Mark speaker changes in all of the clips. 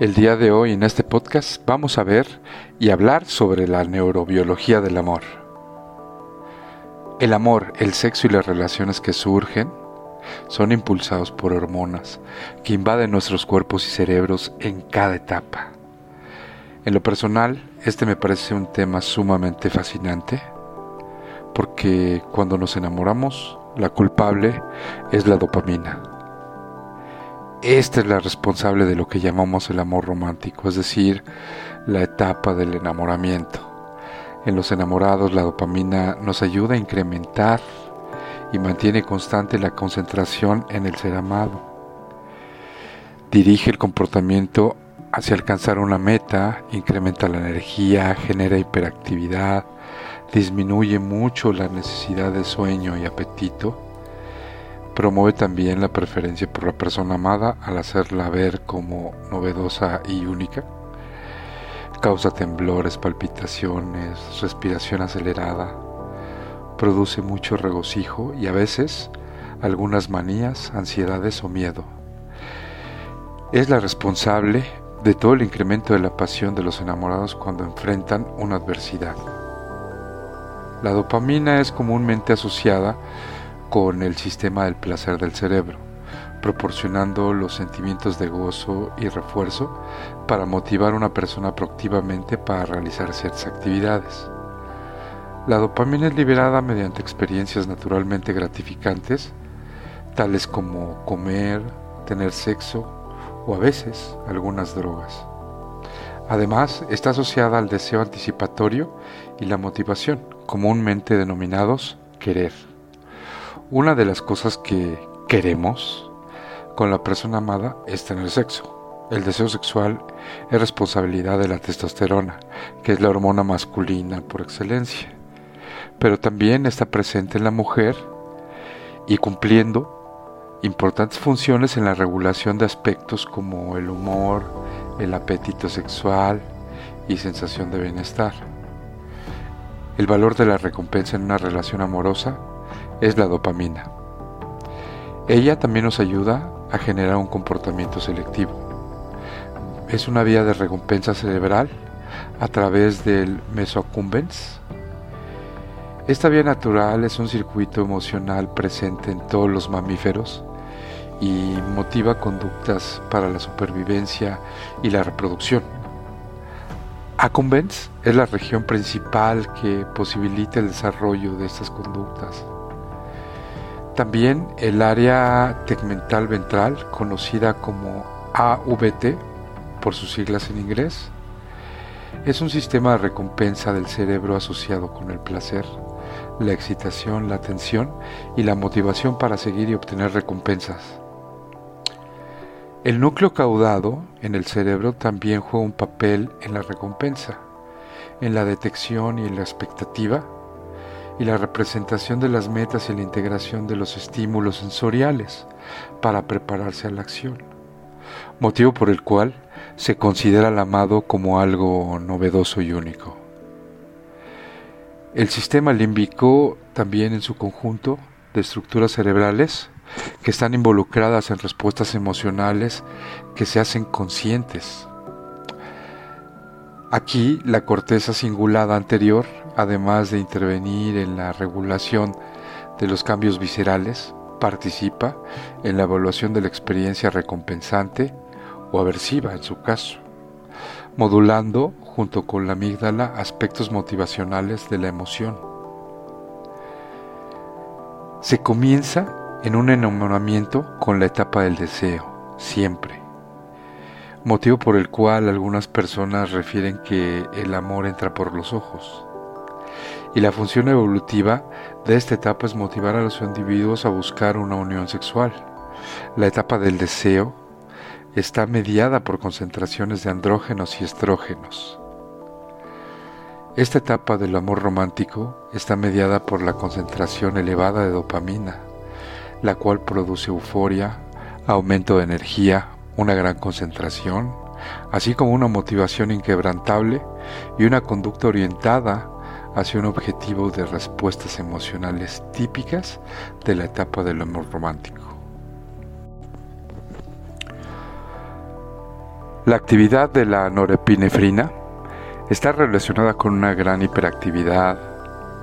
Speaker 1: El día de hoy en este podcast vamos a ver y hablar sobre la neurobiología del amor. El amor, el sexo y las relaciones que surgen son impulsados por hormonas que invaden nuestros cuerpos y cerebros en cada etapa. En lo personal, este me parece un tema sumamente fascinante porque cuando nos enamoramos, la culpable es la dopamina esta es la responsable de lo que llamamos el amor romántico, es decir, la etapa del enamoramiento. En los enamorados la dopamina nos ayuda a incrementar y mantiene constante la concentración en el ser amado. Dirige el comportamiento hacia alcanzar una meta, incrementa la energía, genera hiperactividad, disminuye mucho la necesidad de sueño y apetito Promueve también la preferencia por la persona amada al hacerla ver como novedosa y única. Causa temblores, palpitaciones, respiración acelerada. Produce mucho regocijo y a veces algunas manías, ansiedades o miedo. Es la responsable de todo el incremento de la pasión de los enamorados cuando enfrentan una adversidad. La dopamina es comúnmente asociada con el sistema del placer del cerebro, proporcionando los sentimientos de gozo y refuerzo para motivar a una persona proactivamente para realizar ciertas actividades. La dopamina es liberada mediante experiencias naturalmente gratificantes, tales como comer, tener sexo o a veces algunas drogas. Además, está asociada al deseo anticipatorio y la motivación, comúnmente denominados querer. Una de las cosas que queremos con la persona amada es tener sexo. El deseo sexual es responsabilidad de la testosterona, que es la hormona masculina por excelencia, pero también está presente en la mujer y cumpliendo importantes funciones en la regulación de aspectos como el humor, el apetito sexual y sensación de bienestar. El valor de la recompensa en una relación amorosa es la dopamina. Ella también nos ayuda a generar un comportamiento selectivo. Es una vía de recompensa cerebral a través del mesoaccumbens. Esta vía natural es un circuito emocional presente en todos los mamíferos y motiva conductas para la supervivencia y la reproducción. Accumbens es la región principal que posibilita el desarrollo de estas conductas. También el área tegmental ventral, conocida como AVT por sus siglas en inglés, es un sistema de recompensa del cerebro asociado con el placer, la excitación, la atención y la motivación para seguir y obtener recompensas. El núcleo caudado en el cerebro también juega un papel en la recompensa, en la detección y en la expectativa y la representación de las metas y la integración de los estímulos sensoriales para prepararse a la acción, motivo por el cual se considera al amado como algo novedoso y único. El sistema límbico también en su conjunto de estructuras cerebrales que están involucradas en respuestas emocionales que se hacen conscientes. Aquí la corteza cingulada anterior además de intervenir en la regulación de los cambios viscerales, participa en la evaluación de la experiencia recompensante o aversiva en su caso, modulando junto con la amígdala aspectos motivacionales de la emoción. Se comienza en un enamoramiento con la etapa del deseo, siempre, motivo por el cual algunas personas refieren que el amor entra por los ojos y la función evolutiva de esta etapa es motivar a los individuos a buscar una unión sexual. La etapa del deseo está mediada por concentraciones de andrógenos y estrógenos. Esta etapa del amor romántico está mediada por la concentración elevada de dopamina, la cual produce euforia, aumento de energía, una gran concentración, así como una motivación inquebrantable y una conducta orientada hacia un objetivo de respuestas emocionales típicas de la etapa del amor romántico. La actividad de la norepinefrina está relacionada con una gran hiperactividad,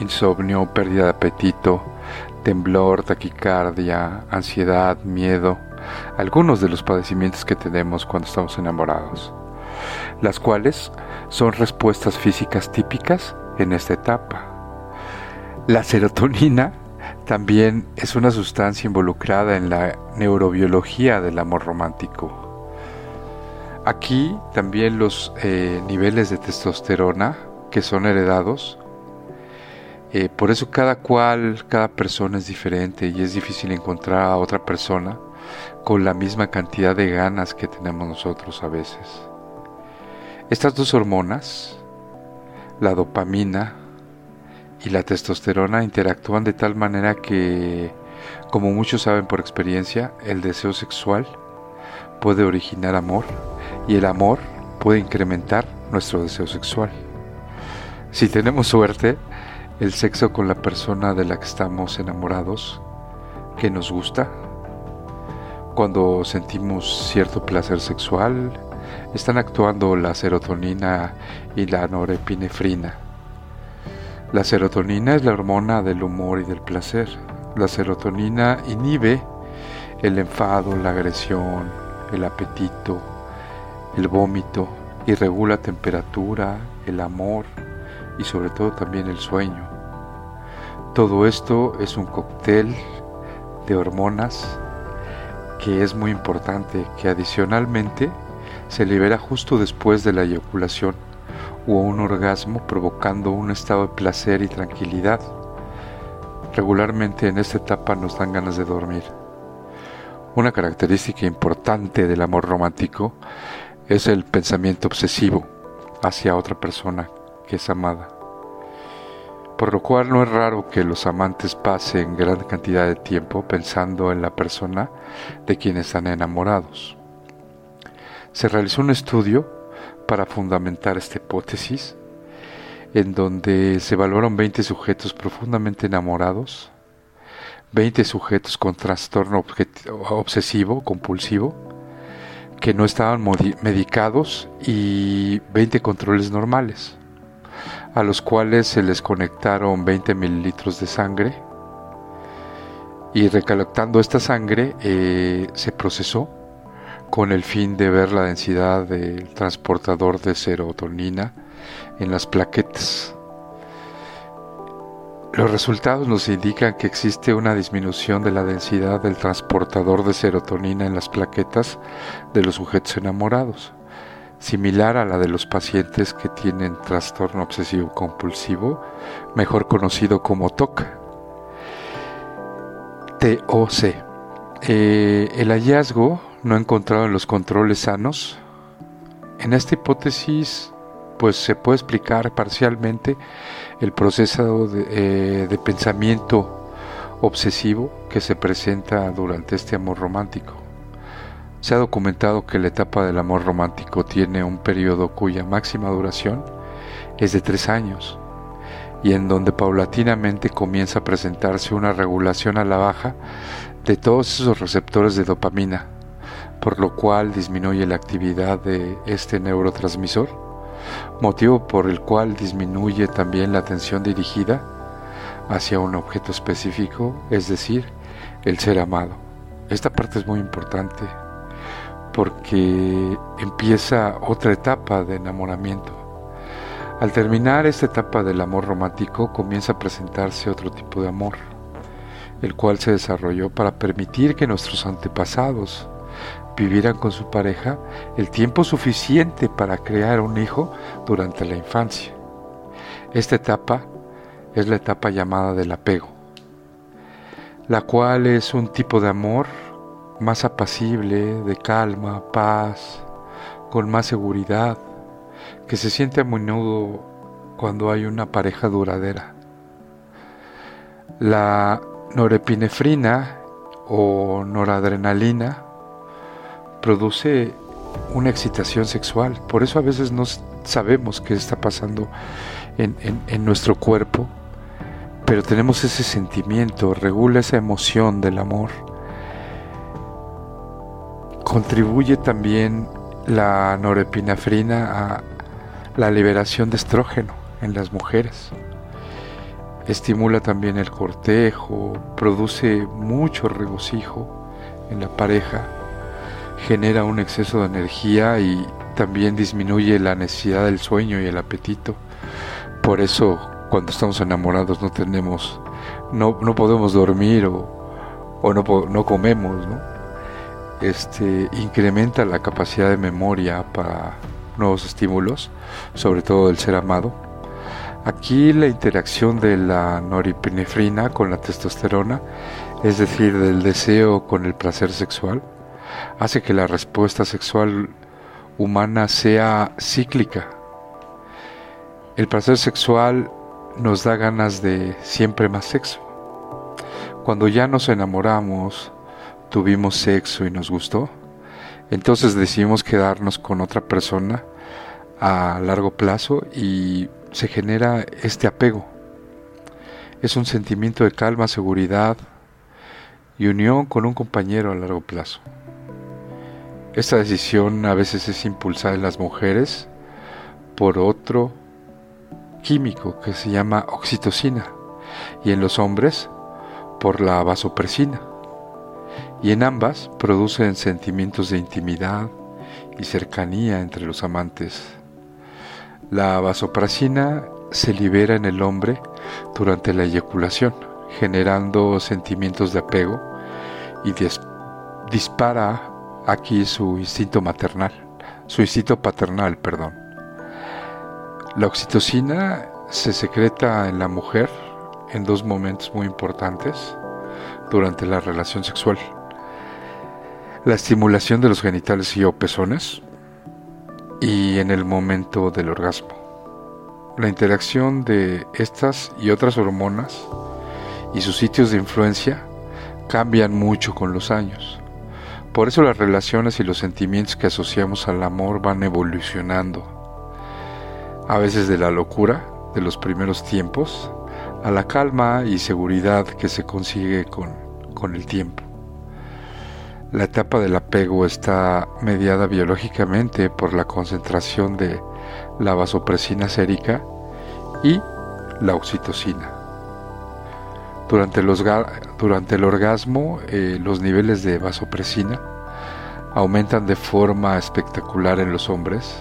Speaker 1: insomnio, pérdida de apetito, temblor, taquicardia, ansiedad, miedo, algunos de los padecimientos que tenemos cuando estamos enamorados, las cuales son respuestas físicas típicas en esta etapa. La serotonina también es una sustancia involucrada en la neurobiología del amor romántico. Aquí también los eh, niveles de testosterona que son heredados, eh, por eso cada cual, cada persona es diferente y es difícil encontrar a otra persona con la misma cantidad de ganas que tenemos nosotros a veces. Estas dos hormonas la dopamina y la testosterona interactúan de tal manera que, como muchos saben por experiencia, el deseo sexual puede originar amor y el amor puede incrementar nuestro deseo sexual. Si tenemos suerte, el sexo con la persona de la que estamos enamorados, que nos gusta, cuando sentimos cierto placer sexual, están actuando la serotonina y la norepinefrina. La serotonina es la hormona del humor y del placer. La serotonina inhibe el enfado, la agresión, el apetito, el vómito y regula temperatura, el amor y sobre todo también el sueño. Todo esto es un cóctel de hormonas que es muy importante que adicionalmente se libera justo después de la eyaculación o un orgasmo provocando un estado de placer y tranquilidad. Regularmente en esta etapa nos dan ganas de dormir. Una característica importante del amor romántico es el pensamiento obsesivo hacia otra persona que es amada. Por lo cual no es raro que los amantes pasen gran cantidad de tiempo pensando en la persona de quien están enamorados se realizó un estudio para fundamentar esta hipótesis, en donde se evaluaron 20 sujetos profundamente enamorados, 20 sujetos con trastorno obsesivo compulsivo, que no estaban medicados y 20 controles normales, a los cuales se les conectaron 20 mililitros de sangre. Y recolectando esta sangre eh, se procesó con el fin de ver la densidad del transportador de serotonina en las plaquetas. Los resultados nos indican que existe una disminución de la densidad del transportador de serotonina en las plaquetas de los sujetos enamorados, similar a la de los pacientes que tienen trastorno obsesivo compulsivo, mejor conocido como TOC. TOC. Eh, el hallazgo no encontrado en los controles sanos. En esta hipótesis, pues se puede explicar parcialmente el proceso de, eh, de pensamiento obsesivo que se presenta durante este amor romántico. Se ha documentado que la etapa del amor romántico tiene un periodo cuya máxima duración es de tres años y en donde paulatinamente comienza a presentarse una regulación a la baja de todos esos receptores de dopamina por lo cual disminuye la actividad de este neurotransmisor, motivo por el cual disminuye también la atención dirigida hacia un objeto específico, es decir, el ser amado. Esta parte es muy importante porque empieza otra etapa de enamoramiento. Al terminar esta etapa del amor romántico comienza a presentarse otro tipo de amor, el cual se desarrolló para permitir que nuestros antepasados vivieran con su pareja el tiempo suficiente para crear un hijo durante la infancia. Esta etapa es la etapa llamada del apego, la cual es un tipo de amor más apacible, de calma, paz, con más seguridad, que se siente a menudo cuando hay una pareja duradera. La norepinefrina o noradrenalina produce una excitación sexual. Por eso a veces no sabemos qué está pasando en, nuestro cuerpo, pero tenemos ese sentimiento, regula esa emoción del amor. Contribuye también la norepinefrina a la liberación de estrógeno en las mujeres. Estimula también el cortejo, produce mucho regocijo en la pareja genera un exceso de energía y también disminuye la necesidad del sueño y el apetito. Por eso cuando estamos enamorados no tenemos, no, no podemos dormir o, o no, no, comemos, ¿no? Este, incrementa la capacidad de memoria para nuevos estímulos, sobre todo del ser amado. Aquí la interacción de la noripinefrina con la testosterona, es decir, del deseo con el placer sexual, hace que la respuesta sexual humana sea cíclica. El placer sexual nos da ganas de siempre más sexo. Cuando ya nos enamoramos, tuvimos sexo y nos gustó, entonces decidimos quedarnos con otra persona a largo plazo y se genera este apego. Es un sentimiento de calma, seguridad y unión con un compañero a largo plazo. Esta decisión a veces es impulsada en las mujeres por otro químico que se llama oxitocina y en los hombres por la vasopresina. Y en ambas producen sentimientos de intimidad y cercanía entre los amantes. La vasopresina se libera en el hombre durante la eyaculación, generando sentimientos de apego y dispara aquí su instinto maternal, su instinto paternal, perdón. La oxitocina se secreta en la mujer en dos momentos muy importantes durante la relación sexual. La estimulación de los genitales y o pezones y en el momento del orgasmo. La interacción de estas y otras hormonas y sus sitios de influencia cambian mucho con los años. Por eso las relaciones y los sentimientos que asociamos al amor van evolucionando. A veces de la locura de los primeros tiempos a la calma y seguridad que se consigue con, con el tiempo. La etapa del apego está mediada biológicamente por la concentración de la vasopresina sérica y la oxitocina. Durante, los, durante el orgasmo, eh, los niveles de vasopresina aumentan de forma espectacular en los hombres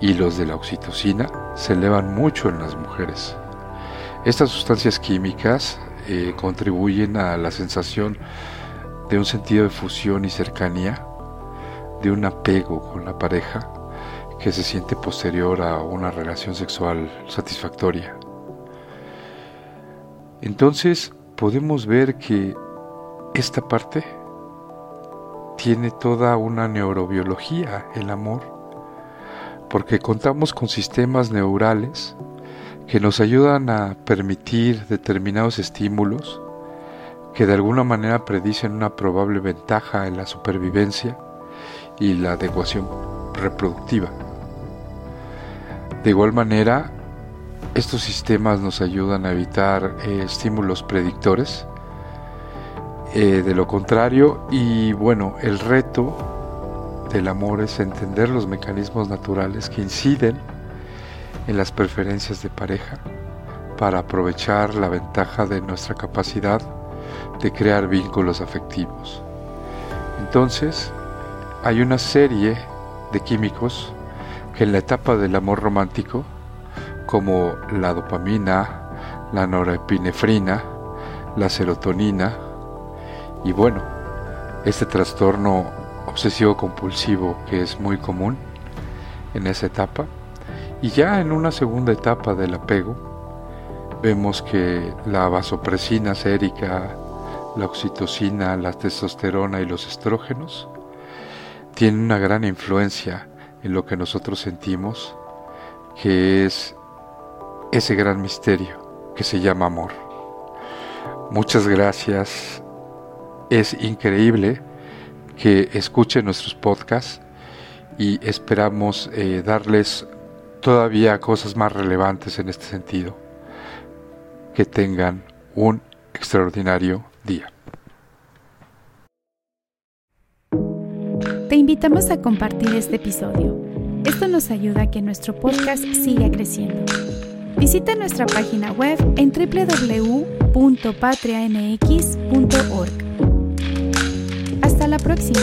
Speaker 1: y los de la oxitocina se elevan mucho en las mujeres. Estas sustancias químicas eh, contribuyen a la sensación de un sentido de fusión y cercanía, de un apego con la pareja que se siente posterior a una relación sexual satisfactoria. Entonces podemos ver que esta parte tiene toda una neurobiología, el amor, porque contamos con sistemas neurales que nos ayudan a permitir determinados estímulos que de alguna manera predicen una probable ventaja en la supervivencia y la adecuación reproductiva. De igual manera, estos sistemas nos ayudan a evitar eh, estímulos predictores. Eh, de lo contrario, y bueno, el reto del amor es entender los mecanismos naturales que inciden en las preferencias de pareja para aprovechar la ventaja de nuestra capacidad de crear vínculos afectivos. Entonces, hay una serie de químicos que en la etapa del amor romántico como la dopamina, la norepinefrina, la serotonina y bueno, este trastorno obsesivo compulsivo que es muy común en esa etapa. Y ya en una segunda etapa del apego vemos que la vasopresina sérica, la oxitocina, la testosterona y los estrógenos, tienen una gran influencia en lo que nosotros sentimos, que es ese gran misterio que se llama amor. Muchas gracias. Es increíble que escuchen nuestros podcasts y esperamos eh, darles todavía cosas más relevantes en este sentido. Que tengan un extraordinario día.
Speaker 2: Te invitamos a compartir este episodio. Esto nos ayuda a que nuestro podcast siga creciendo. Visita nuestra página web en www.patrianx.org. Hasta la próxima.